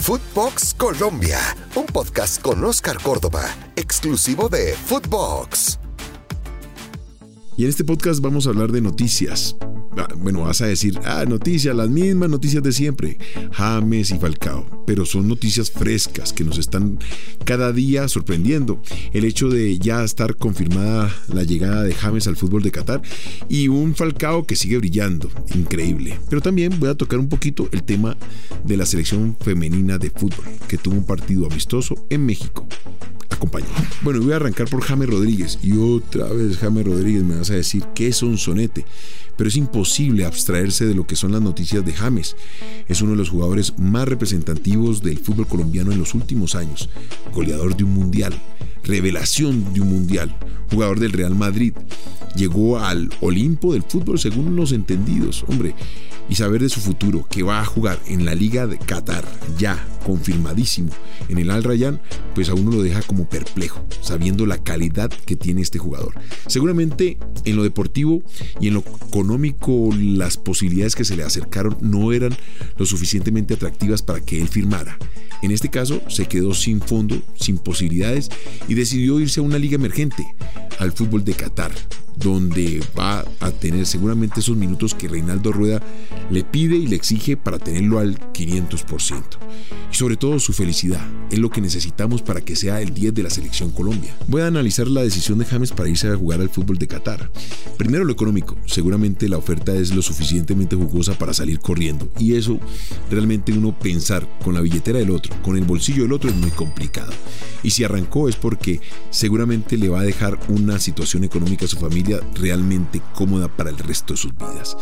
Footbox Colombia, un podcast con Oscar Córdoba, exclusivo de Footbox. Y en este podcast vamos a hablar de noticias. Ah, bueno, vas a decir, ah, noticias, las mismas noticias de siempre, James y Falcao, pero son noticias frescas que nos están cada día sorprendiendo. El hecho de ya estar confirmada la llegada de James al fútbol de Qatar y un Falcao que sigue brillando, increíble. Pero también voy a tocar un poquito el tema de la selección femenina de fútbol, que tuvo un partido amistoso en México Bueno, voy a arrancar por James Rodríguez. Y otra vez, James Rodríguez, me vas a decir que es un sonete. Pero es imposible abstraerse de lo que son las noticias de James. Es uno de los jugadores más representativos del fútbol colombiano en los últimos años. Goleador de un mundial. Revelación de un mundial. Jugador del Real Madrid. Llegó al Olimpo del fútbol según los entendidos. Hombre, y saber de su futuro, que va a jugar en la Liga de Qatar, ya confirmadísimo, en el Al Rayyan, pues a uno lo deja como perplejo, sabiendo la calidad que tiene este jugador. Seguramente en lo deportivo y en lo económico las posibilidades que se le acercaron no eran lo suficientemente atractivas para que él firmara. En este caso se quedó sin fondo, sin posibilidades y decidió irse a una liga emergente, al fútbol de Qatar, donde va a tener seguramente esos minutos que Reinaldo Rueda le pide y le exige para tenerlo al 500%. Y sobre todo su felicidad, es lo que necesitamos para que sea el 10 de la selección Colombia. Voy a analizar la decisión de James para irse a jugar al fútbol de Qatar. Primero lo económico, seguramente la oferta es lo suficientemente jugosa para salir corriendo y eso realmente uno pensar con la billetera del otro, con el bolsillo del otro es muy complicado. Y si arrancó es porque seguramente le va a dejar una situación económica a su familia realmente cómoda para el resto de sus vidas.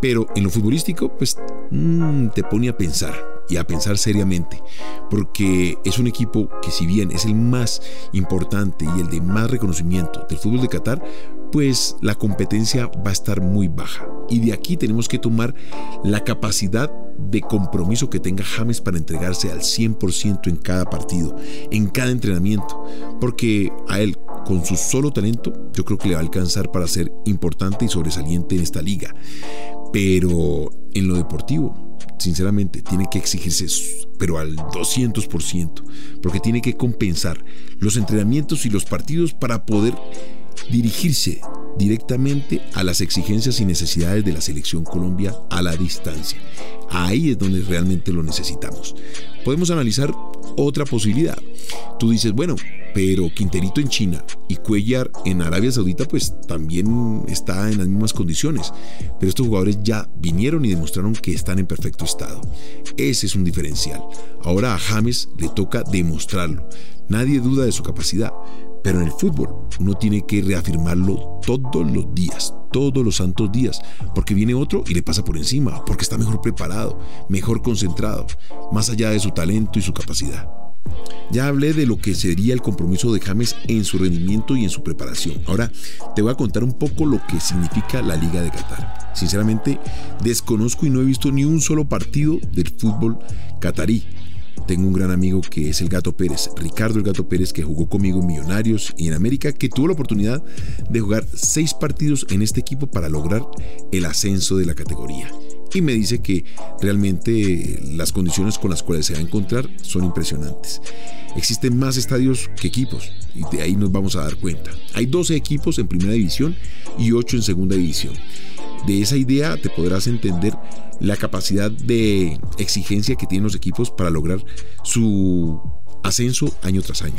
Pero en lo futbolístico, pues mm, te pone a pensar y a pensar seriamente, porque es un equipo que si bien es el más importante y el de más reconocimiento del fútbol de Qatar, pues la competencia va a estar muy baja. Y de aquí tenemos que tomar la capacidad de compromiso que tenga James para entregarse al 100% en cada partido, en cada entrenamiento, porque a él con su solo talento yo creo que le va a alcanzar para ser importante y sobresaliente en esta liga. Pero en lo deportivo, sinceramente, tiene que exigirse, pero al 200%, porque tiene que compensar los entrenamientos y los partidos para poder dirigirse directamente a las exigencias y necesidades de la selección Colombia a la distancia. Ahí es donde realmente lo necesitamos. Podemos analizar otra posibilidad. Tú dices, bueno, pero Quinterito en China y Cuellar en Arabia Saudita pues también está en las mismas condiciones. Pero estos jugadores ya vinieron y demostraron que están en perfecto estado. Ese es un diferencial. Ahora a James le toca demostrarlo. Nadie duda de su capacidad, pero en el fútbol uno tiene que reafirmarlo todos los días, todos los santos días, porque viene otro y le pasa por encima, porque está mejor preparado, mejor concentrado, más allá de su talento y su capacidad. Ya hablé de lo que sería el compromiso de James en su rendimiento y en su preparación. Ahora te voy a contar un poco lo que significa la Liga de Qatar. Sinceramente, desconozco y no he visto ni un solo partido del fútbol catarí tengo un gran amigo que es el Gato Pérez, Ricardo el Gato Pérez, que jugó conmigo en Millonarios y en América, que tuvo la oportunidad de jugar seis partidos en este equipo para lograr el ascenso de la categoría. Y me dice que realmente las condiciones con las cuales se va a encontrar son impresionantes. Existen más estadios que equipos y de ahí nos vamos a dar cuenta. Hay 12 equipos en primera división y 8 en segunda división. De esa idea te podrás entender la capacidad de exigencia que tienen los equipos para lograr su ascenso año tras año.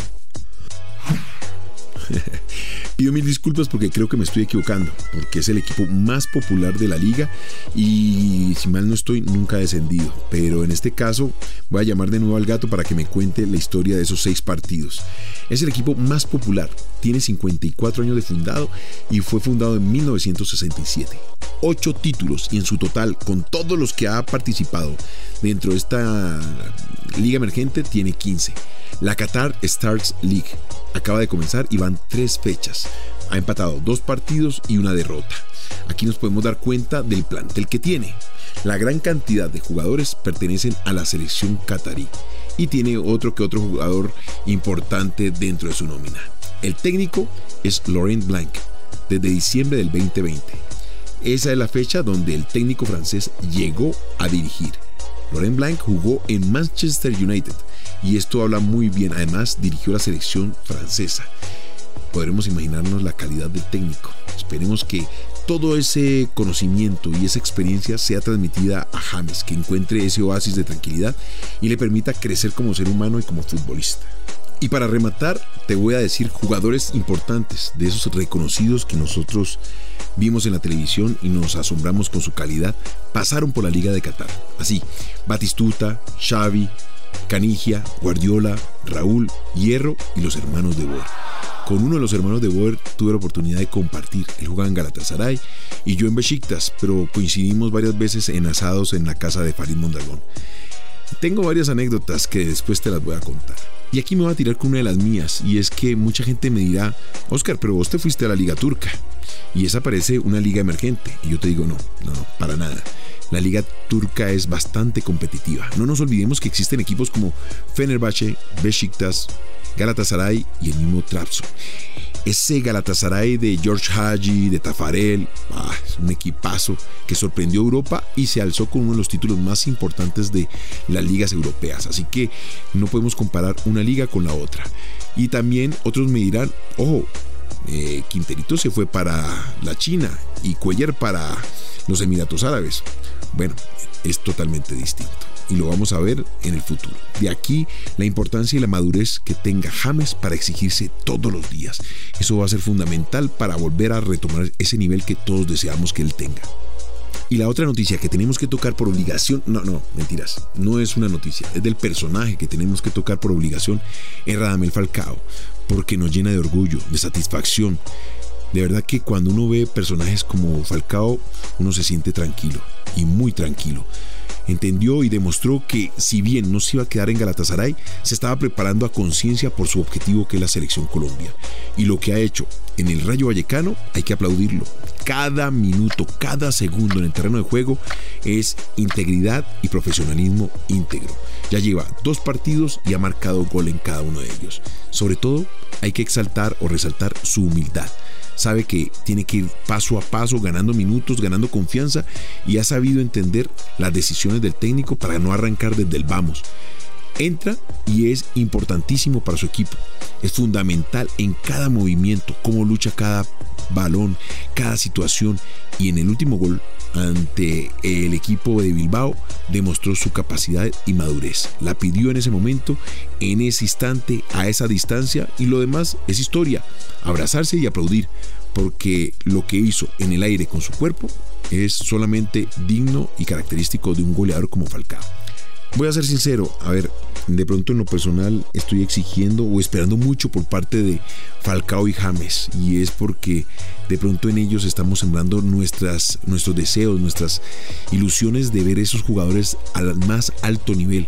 Pido mil disculpas porque creo que me estoy equivocando, porque es el equipo más popular de la liga y si mal no estoy, nunca ha descendido. Pero en este caso voy a llamar de nuevo al gato para que me cuente la historia de esos seis partidos. Es el equipo más popular, tiene 54 años de fundado y fue fundado en 1967. Ocho títulos y en su total, con todos los que ha participado dentro de esta liga emergente, tiene 15. La Qatar Stars League acaba de comenzar y van tres fechas. Ha empatado dos partidos y una derrota. Aquí nos podemos dar cuenta del plantel que tiene. La gran cantidad de jugadores pertenecen a la selección qatarí y tiene otro que otro jugador importante dentro de su nómina. El técnico es Laurent Blanc, desde diciembre del 2020. Esa es la fecha donde el técnico francés llegó a dirigir Laurent Blanc jugó en Manchester United y esto habla muy bien. Además, dirigió la selección francesa. Podremos imaginarnos la calidad del técnico. Esperemos que todo ese conocimiento y esa experiencia sea transmitida a James, que encuentre ese oasis de tranquilidad y le permita crecer como ser humano y como futbolista. Y para rematar, te voy a decir jugadores importantes, de esos reconocidos que nosotros vimos en la televisión y nos asombramos con su calidad, pasaron por la Liga de Qatar. Así, Batistuta, Xavi, Canigia, Guardiola, Raúl, Hierro y los hermanos de Boer. Con uno de los hermanos de Boer tuve la oportunidad de compartir. Él jugaba en Galatasaray y yo en Besiktas, pero coincidimos varias veces en asados en la casa de Farid Mondragón. Tengo varias anécdotas que después te las voy a contar. Y aquí me voy a tirar con una de las mías, y es que mucha gente me dirá, Oscar, pero vos te fuiste a la Liga Turca, y esa parece una liga emergente. Y yo te digo, no, no, no, para nada. La liga turca es bastante competitiva. No nos olvidemos que existen equipos como Fenerbahce, Besiktas, Galatasaray y el mismo Trabzon. Ese Galatasaray de George Haji, de Tafarel, ah, un equipazo que sorprendió a Europa y se alzó con uno de los títulos más importantes de las ligas europeas. Así que no podemos comparar una liga con la otra. Y también otros me dirán, ojo, eh, Quinterito se fue para la China y Cuellar para los Emiratos Árabes. Bueno, es totalmente distinto y lo vamos a ver en el futuro. De aquí la importancia y la madurez que tenga James para exigirse todos los días. Eso va a ser fundamental para volver a retomar ese nivel que todos deseamos que él tenga. Y la otra noticia que tenemos que tocar por obligación, no, no, mentiras, no es una noticia, es del personaje que tenemos que tocar por obligación, es Radamel Falcao, porque nos llena de orgullo, de satisfacción. De verdad que cuando uno ve personajes como Falcao, uno se siente tranquilo y muy tranquilo entendió y demostró que si bien no se iba a quedar en Galatasaray, se estaba preparando a conciencia por su objetivo que es la selección Colombia. Y lo que ha hecho en el Rayo Vallecano hay que aplaudirlo. Cada minuto, cada segundo en el terreno de juego es integridad y profesionalismo íntegro. Ya lleva dos partidos y ha marcado gol en cada uno de ellos. Sobre todo, hay que exaltar o resaltar su humildad sabe que tiene que ir paso a paso, ganando minutos, ganando confianza y ha sabido entender las decisiones del técnico para no arrancar desde el vamos. Entra y es importantísimo para su equipo. Es fundamental en cada movimiento, cómo lucha cada balón, cada situación y en el último gol ante el equipo de Bilbao demostró su capacidad y madurez. La pidió en ese momento, en ese instante, a esa distancia y lo demás es historia. Abrazarse y aplaudir porque lo que hizo en el aire con su cuerpo es solamente digno y característico de un goleador como Falcao. Voy a ser sincero, a ver, de pronto en lo personal estoy exigiendo o esperando mucho por parte de Falcao y James y es porque de pronto en ellos estamos sembrando nuestras, nuestros deseos, nuestras ilusiones de ver esos jugadores al más alto nivel.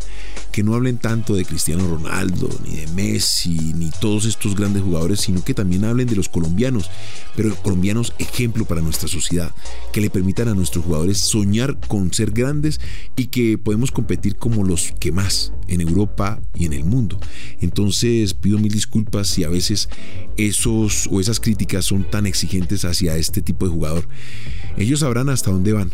Que no hablen tanto de Cristiano Ronaldo, ni de Messi, ni todos estos grandes jugadores, sino que también hablen de los colombianos, pero colombianos ejemplo para nuestra sociedad, que le permitan a nuestros jugadores soñar con ser grandes y que podemos competir como los que más en Europa y en el mundo. Entonces pido mil disculpas si a veces esos o esas críticas son tan exigentes hacia este tipo de jugador. Ellos sabrán hasta dónde van,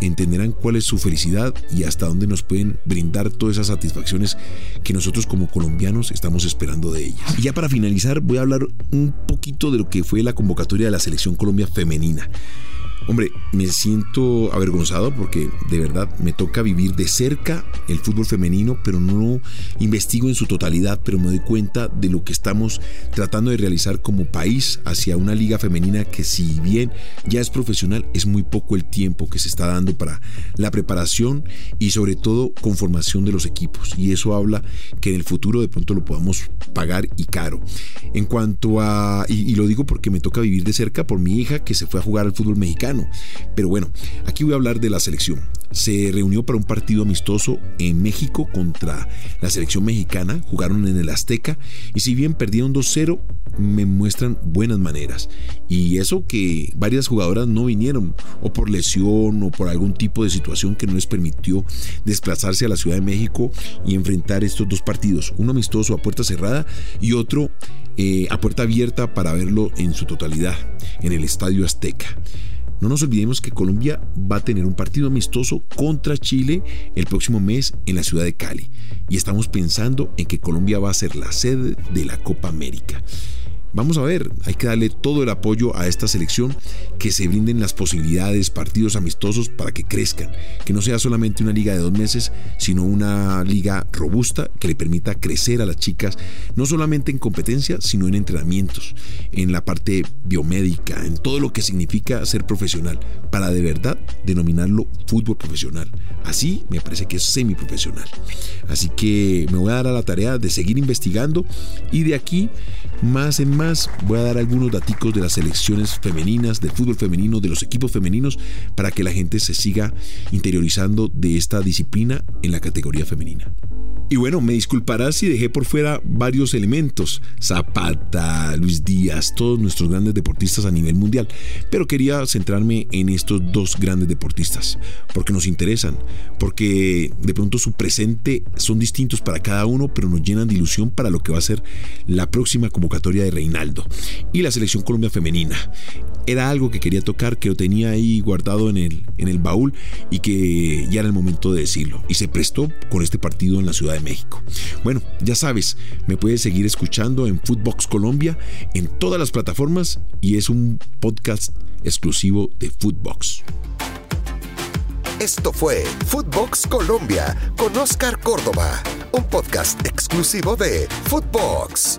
entenderán cuál es su felicidad y hasta dónde nos pueden brindar toda esa satisfacciones que nosotros como colombianos estamos esperando de ellas. Y ya para finalizar voy a hablar un poquito de lo que fue la convocatoria de la selección Colombia femenina. Hombre, me siento avergonzado porque de verdad me toca vivir de cerca el fútbol femenino, pero no investigo en su totalidad, pero me doy cuenta de lo que estamos tratando de realizar como país hacia una liga femenina que si bien ya es profesional, es muy poco el tiempo que se está dando para la preparación y sobre todo conformación de los equipos. Y eso habla que en el futuro de pronto lo podamos pagar y caro. En cuanto a, y, lo digo porque me toca vivir de cerca por mi hija que se fue a jugar al fútbol mexicano pero bueno, aquí voy a hablar de la selección. Se reunió para un partido amistoso en México contra la selección mexicana, jugaron en el Azteca y si bien perdieron 2-0, me muestran buenas maneras. Y eso que varias jugadoras no vinieron, o por lesión, o por algún tipo de situación que no les permitió desplazarse a la Ciudad de México y enfrentar estos dos partidos, uno amistoso a puerta cerrada y otro eh, a puerta abierta para verlo en su totalidad en el Estadio Azteca. No nos olvidemos que Colombia va a tener un partido amistoso contra Chile el próximo mes en la ciudad de Cali. Y estamos pensando en que Colombia va a ser la sede de la Copa América. Vamos a ver, hay que darle todo el apoyo a esta selección, que se brinden las posibilidades, partidos amistosos para que crezcan, que no sea solamente una liga de dos meses, sino una liga robusta que le permita crecer a las chicas, no solamente en competencia, sino en entrenamientos, en la parte biomédica, en todo lo que significa ser profesional, para de verdad denominarlo fútbol profesional. Así me parece que es semiprofesional. Así que me voy a dar a la tarea de seguir investigando y de aquí más en más voy a dar algunos daticos de las selecciones femeninas, del fútbol femenino, de los equipos femeninos, para que la gente se siga interiorizando de esta disciplina en la categoría femenina. Y bueno, me disculparás si dejé por fuera varios elementos, Zapata, Luis Díaz, todos nuestros grandes deportistas a nivel mundial, pero quería centrarme en estos dos grandes deportistas, porque nos interesan, porque de pronto su presente son distintos para cada uno, pero nos llenan de ilusión para lo que va a ser la próxima convocatoria de Y la selección Colombia femenina era algo que quería tocar, que lo tenía ahí guardado en el, en el baúl y que ya era el momento de decirlo. Y se prestó con este partido en la Ciudad de México. Bueno, ya sabes, me puedes seguir escuchando en Footbox Colombia en todas las plataformas y es un podcast exclusivo de Footbox. Esto fue Footbox Colombia con Oscar Córdoba, un podcast exclusivo de Footbox.